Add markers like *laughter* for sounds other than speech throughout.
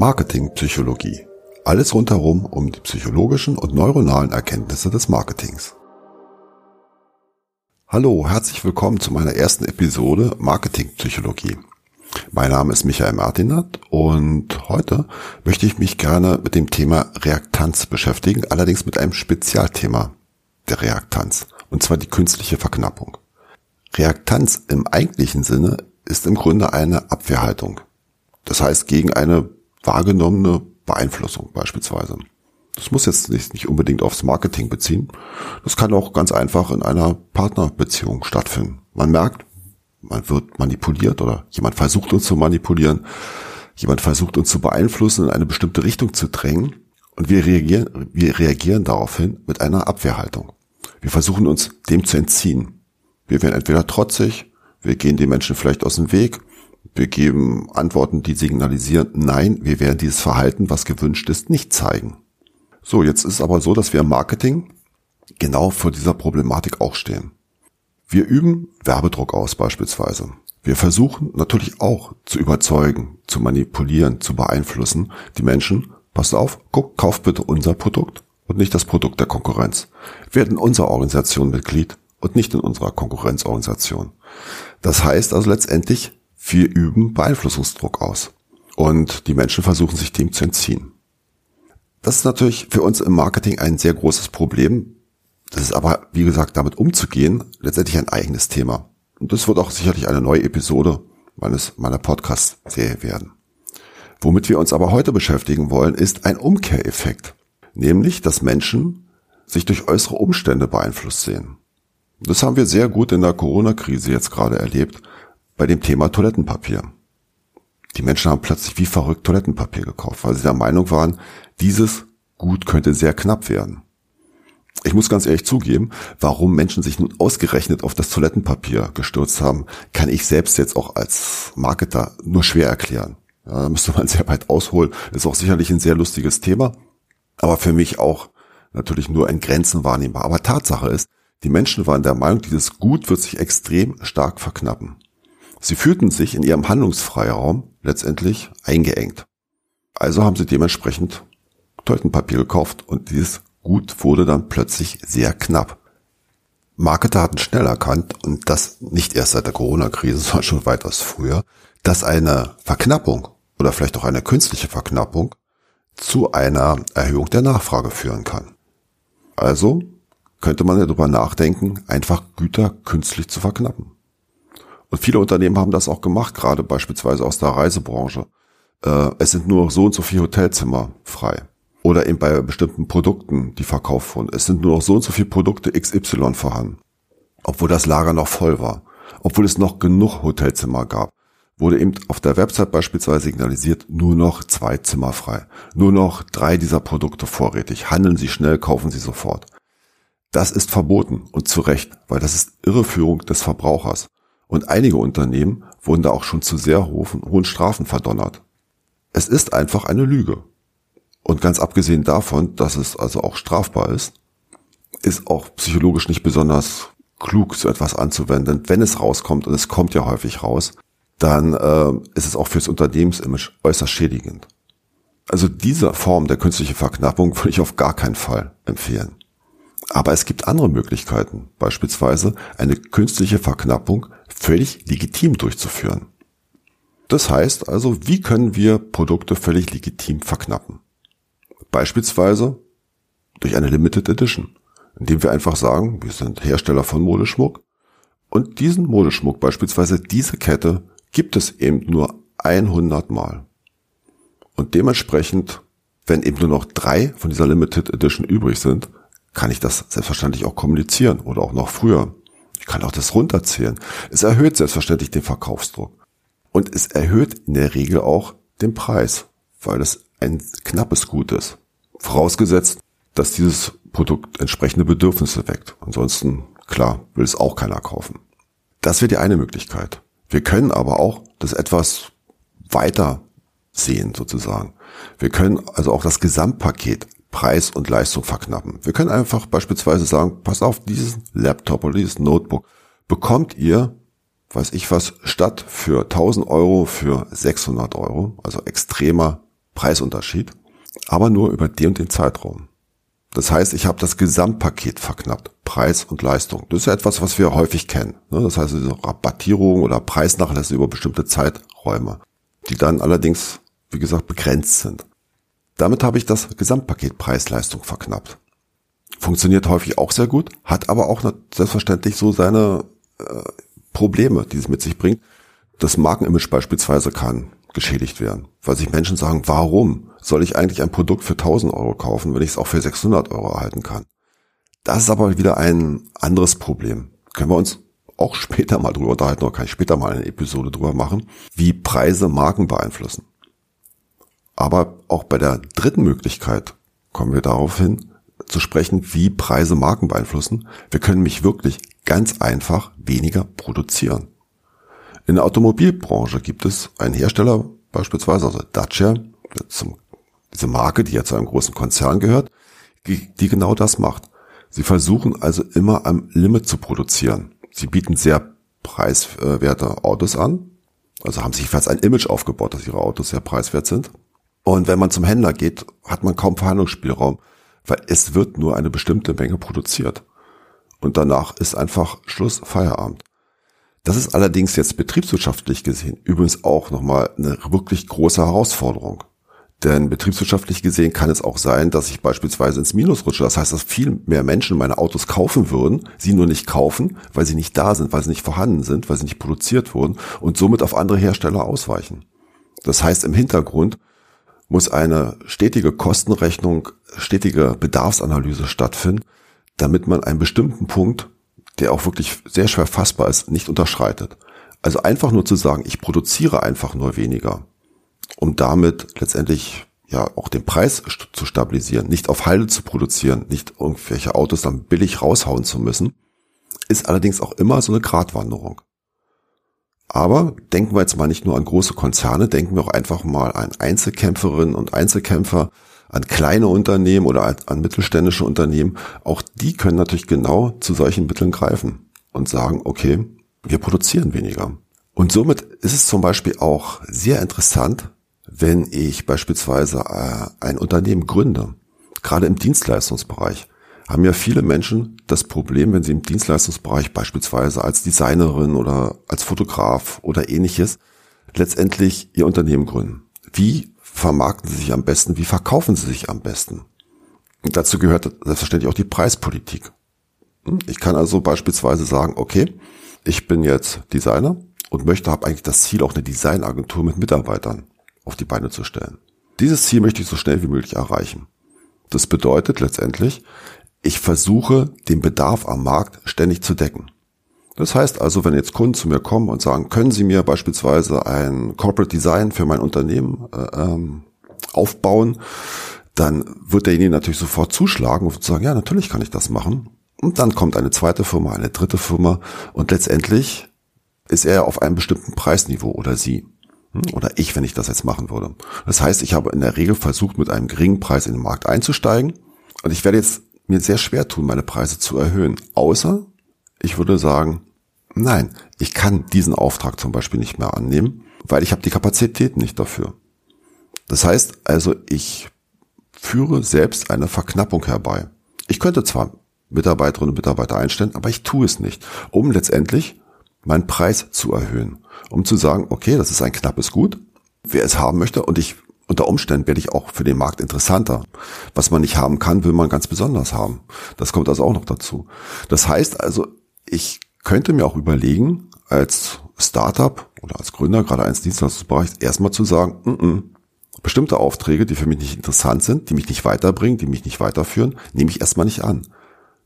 Marketingpsychologie. Alles rundherum um die psychologischen und neuronalen Erkenntnisse des Marketings. Hallo, herzlich willkommen zu meiner ersten Episode Marketingpsychologie. Mein Name ist Michael Martinat und heute möchte ich mich gerne mit dem Thema Reaktanz beschäftigen, allerdings mit einem Spezialthema der Reaktanz, und zwar die künstliche Verknappung. Reaktanz im eigentlichen Sinne ist im Grunde eine Abwehrhaltung. Das heißt gegen eine wahrgenommene Beeinflussung beispielsweise. Das muss jetzt nicht, nicht unbedingt aufs Marketing beziehen. Das kann auch ganz einfach in einer Partnerbeziehung stattfinden. Man merkt, man wird manipuliert oder jemand versucht uns zu manipulieren. Jemand versucht uns zu beeinflussen, in eine bestimmte Richtung zu drängen. Und wir reagieren, wir reagieren daraufhin mit einer Abwehrhaltung. Wir versuchen uns dem zu entziehen. Wir werden entweder trotzig, wir gehen den Menschen vielleicht aus dem Weg, wir geben Antworten, die signalisieren, nein, wir werden dieses Verhalten, was gewünscht ist, nicht zeigen. So, jetzt ist aber so, dass wir im Marketing genau vor dieser Problematik auch stehen. Wir üben Werbedruck aus beispielsweise. Wir versuchen natürlich auch zu überzeugen, zu manipulieren, zu beeinflussen, die Menschen, passt auf, guck, kauft bitte unser Produkt und nicht das Produkt der Konkurrenz. Werden unserer Organisation Mitglied und nicht in unserer Konkurrenzorganisation. Das heißt also letztendlich, wir üben Beeinflussungsdruck aus. Und die Menschen versuchen sich dem zu entziehen. Das ist natürlich für uns im Marketing ein sehr großes Problem. Das ist aber, wie gesagt, damit umzugehen, letztendlich ein eigenes Thema. Und das wird auch sicherlich eine neue Episode meines, meiner Podcast-Serie werden. Womit wir uns aber heute beschäftigen wollen, ist ein Umkehreffekt. Nämlich, dass Menschen sich durch äußere Umstände beeinflusst sehen. Das haben wir sehr gut in der Corona-Krise jetzt gerade erlebt bei dem Thema Toilettenpapier. Die Menschen haben plötzlich wie verrückt Toilettenpapier gekauft, weil sie der Meinung waren, dieses Gut könnte sehr knapp werden. Ich muss ganz ehrlich zugeben, warum Menschen sich nun ausgerechnet auf das Toilettenpapier gestürzt haben, kann ich selbst jetzt auch als Marketer nur schwer erklären. Ja, da müsste man *laughs* sehr weit ausholen. Ist auch sicherlich ein sehr lustiges Thema, aber für mich auch natürlich nur in Grenzen wahrnehmbar. Aber Tatsache ist, die Menschen waren der Meinung, dieses Gut wird sich extrem stark verknappen. Sie fühlten sich in ihrem Handlungsfreiraum letztendlich eingeengt. Also haben sie dementsprechend Toilettenpapier gekauft und dieses Gut wurde dann plötzlich sehr knapp. Marketer hatten schnell erkannt, und das nicht erst seit der Corona-Krise, *laughs* sondern schon weitaus früher, dass eine Verknappung oder vielleicht auch eine künstliche Verknappung zu einer Erhöhung der Nachfrage führen kann. Also könnte man ja darüber nachdenken, einfach Güter künstlich zu verknappen. Und viele Unternehmen haben das auch gemacht, gerade beispielsweise aus der Reisebranche. Äh, es sind nur so und so viele Hotelzimmer frei. Oder eben bei bestimmten Produkten, die verkauft wurden. Es sind nur noch so und so viele Produkte XY vorhanden. Obwohl das Lager noch voll war. Obwohl es noch genug Hotelzimmer gab wurde eben auf der Website beispielsweise signalisiert, nur noch zwei Zimmer frei. Nur noch drei dieser Produkte vorrätig. Handeln Sie schnell, kaufen Sie sofort. Das ist verboten und zu Recht, weil das ist Irreführung des Verbrauchers. Und einige Unternehmen wurden da auch schon zu sehr hohen Strafen verdonnert. Es ist einfach eine Lüge. Und ganz abgesehen davon, dass es also auch strafbar ist, ist auch psychologisch nicht besonders klug, so etwas anzuwenden, wenn es rauskommt, und es kommt ja häufig raus, dann äh, ist es auch fürs Unternehmensimage äußerst schädigend. Also diese Form der künstlichen Verknappung *laughs* würde ich auf gar keinen Fall empfehlen. Aber es gibt andere Möglichkeiten, beispielsweise eine künstliche Verknappung völlig legitim durchzuführen. Das heißt also, wie können wir Produkte völlig legitim verknappen? Beispielsweise durch eine Limited Edition, indem wir einfach sagen, wir sind Hersteller von Modeschmuck und diesen Modeschmuck, beispielsweise diese Kette, gibt es eben nur 100 Mal. Und dementsprechend, wenn eben nur noch drei von dieser Limited Edition übrig sind, kann ich das selbstverständlich auch kommunizieren oder auch noch früher. Ich kann auch das runterzählen. Es erhöht selbstverständlich den Verkaufsdruck. Und es erhöht in der Regel auch den Preis, weil es ein knappes Gut ist. Vorausgesetzt, dass dieses Produkt entsprechende Bedürfnisse weckt. Ansonsten, klar, will es auch keiner kaufen. Das wäre die eine Möglichkeit. Wir können aber auch das etwas weiter sehen sozusagen. Wir können also auch das Gesamtpaket Preis und Leistung verknappen. Wir können einfach beispielsweise sagen, pass auf, diesen Laptop oder dieses Notebook bekommt ihr, weiß ich was, statt für 1000 Euro für 600 Euro, also extremer Preisunterschied, aber nur über den und den Zeitraum. Das heißt, ich habe das Gesamtpaket verknappt, Preis und Leistung. Das ist ja etwas, was wir häufig kennen. Ne? Das heißt, diese Rabattierung oder Preisnachlässe über bestimmte Zeiträume, die dann allerdings, wie gesagt, begrenzt sind. Damit habe ich das Gesamtpaket Preis-Leistung verknappt. Funktioniert häufig auch sehr gut, hat aber auch selbstverständlich so seine äh, Probleme, die es mit sich bringt. Das Markenimage beispielsweise kann geschädigt werden, weil sich Menschen sagen, warum soll ich eigentlich ein Produkt für 1000 Euro kaufen, wenn ich es auch für 600 Euro erhalten kann? Das ist aber wieder ein anderes Problem. Können wir uns auch *laughs* später mal drüber unterhalten, oder kann ich später mal eine Episode drüber machen, wie Preise Marken beeinflussen. Aber auch bei der dritten Möglichkeit kommen wir darauf hin, zu sprechen, wie Preise Marken beeinflussen. Wir können mich wirklich ganz einfach weniger produzieren. In der Automobilbranche gibt es einen Hersteller, beispielsweise, also Dacia, diese Marke, die ja zu einem großen Konzern gehört, die, die genau das macht. Sie versuchen also immer am Limit zu produzieren. Sie bieten sehr preiswerte Autos an, also haben sich fast ein Image aufgebaut, dass ihre Autos sehr preiswert sind. Und wenn man zum Händler geht, hat man kaum Verhandlungsspielraum, weil es wird nur eine bestimmte Menge produziert. Und danach ist einfach Schluss, Feierabend. Das ist allerdings jetzt betriebswirtschaftlich gesehen übrigens auch nochmal eine wirklich große Herausforderung. Denn betriebswirtschaftlich gesehen kann es auch sein, dass ich beispielsweise ins Minus rutsche. Das heißt, dass viel mehr Menschen meine Autos kaufen würden, sie nur nicht kaufen, weil sie nicht da sind, weil sie nicht vorhanden sind, weil sie nicht produziert wurden und somit auf andere Hersteller ausweichen. Das heißt, im Hintergrund muss eine stetige Kostenrechnung, stetige Bedarfsanalyse stattfinden, damit man einen bestimmten Punkt, der auch wirklich sehr schwer fassbar ist, nicht unterschreitet. Also einfach nur zu sagen, ich produziere einfach nur weniger, um damit letztendlich ja auch den Preis zu stabilisieren, nicht auf Halde zu produzieren, nicht irgendwelche Autos dann billig raushauen zu müssen, ist allerdings auch immer so eine Gratwanderung. Aber denken wir jetzt mal nicht nur an große Konzerne, denken wir auch einfach mal an Einzelkämpferinnen und Einzelkämpfer, an kleine Unternehmen oder an mittelständische Unternehmen. Auch die können natürlich genau zu solchen Mitteln greifen und sagen, okay, wir produzieren weniger. Und somit ist es zum Beispiel auch sehr interessant, wenn ich beispielsweise äh, ein Unternehmen gründe, gerade im Dienstleistungsbereich haben ja viele Menschen das Problem, wenn sie im Dienstleistungsbereich beispielsweise als Designerin oder als Fotograf oder ähnliches letztendlich ihr Unternehmen gründen. Wie vermarkten sie sich am besten? Wie verkaufen sie sich am besten? Und dazu gehört selbstverständlich auch die Preispolitik. Hm? Ich kann also beispielsweise sagen, okay, ich bin jetzt Designer und möchte, habe eigentlich das Ziel, auch eine Designagentur mit Mitarbeitern auf die Beine zu stellen. Dieses Ziel möchte ich so schnell wie möglich erreichen. Das bedeutet letztendlich, ich versuche, den Bedarf am Markt ständig zu decken. Das heißt also, wenn jetzt Kunden zu mir kommen und sagen, können Sie mir beispielsweise ein Corporate Design für mein Unternehmen äh, ähm, aufbauen, dann wird derjenige natürlich sofort zuschlagen und sagen, ja, natürlich kann ich das machen. Und dann kommt eine zweite Firma, eine dritte Firma und letztendlich ist er auf einem bestimmten Preisniveau oder sie. Hm, oder ich, wenn ich das jetzt machen würde. Das heißt, ich habe in der Regel versucht, mit einem geringen Preis in den Markt einzusteigen. Und ich werde jetzt mir sehr schwer tun, meine Preise zu erhöhen. Außer, ich würde sagen, nein, ich kann diesen Auftrag zum Beispiel nicht mehr annehmen, weil ich habe die Kapazität nicht dafür. Das heißt also, ich führe selbst eine Verknappung herbei. Ich könnte zwar Mitarbeiterinnen und Mitarbeiter einstellen, aber ich tue es nicht, um letztendlich meinen Preis zu erhöhen, um zu sagen, okay, das ist ein knappes Gut, wer es haben möchte und ich unter Umständen werde ich auch für den Markt interessanter. Was man nicht haben kann, will man ganz besonders haben. Das kommt also auch noch dazu. Das heißt also, ich könnte mir auch überlegen, als Startup oder als Gründer, gerade eines Dienstleistungsbereichs, erstmal zu sagen, mm -mm, bestimmte Aufträge, die für mich nicht interessant sind, die mich nicht weiterbringen, die mich nicht weiterführen, nehme ich erstmal nicht an.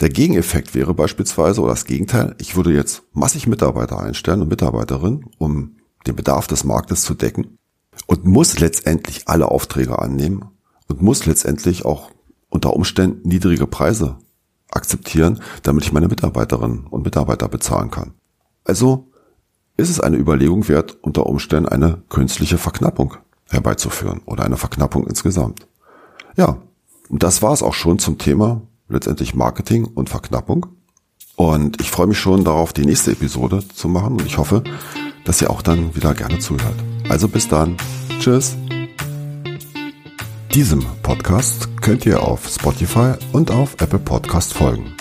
Der Gegeneffekt wäre beispielsweise, oder das Gegenteil, ich würde jetzt massig Mitarbeiter einstellen und Mitarbeiterinnen, um den Bedarf des Marktes zu decken und muss letztendlich alle Aufträge annehmen und muss letztendlich auch unter Umständen niedrige Preise akzeptieren, damit ich meine Mitarbeiterinnen und Mitarbeiter bezahlen kann. Also ist es eine Überlegung wert, unter Umständen eine künstliche Verknappung herbeizuführen oder eine Verknappung insgesamt. Ja, und das war es auch schon zum Thema letztendlich Marketing und Verknappung. Und ich freue mich schon darauf, die nächste Episode zu machen und ich hoffe, dass ihr auch dann wieder gerne zuhört. Also bis dann. Tschüss. Diesem Podcast könnt ihr auf Spotify und auf Apple Podcast folgen.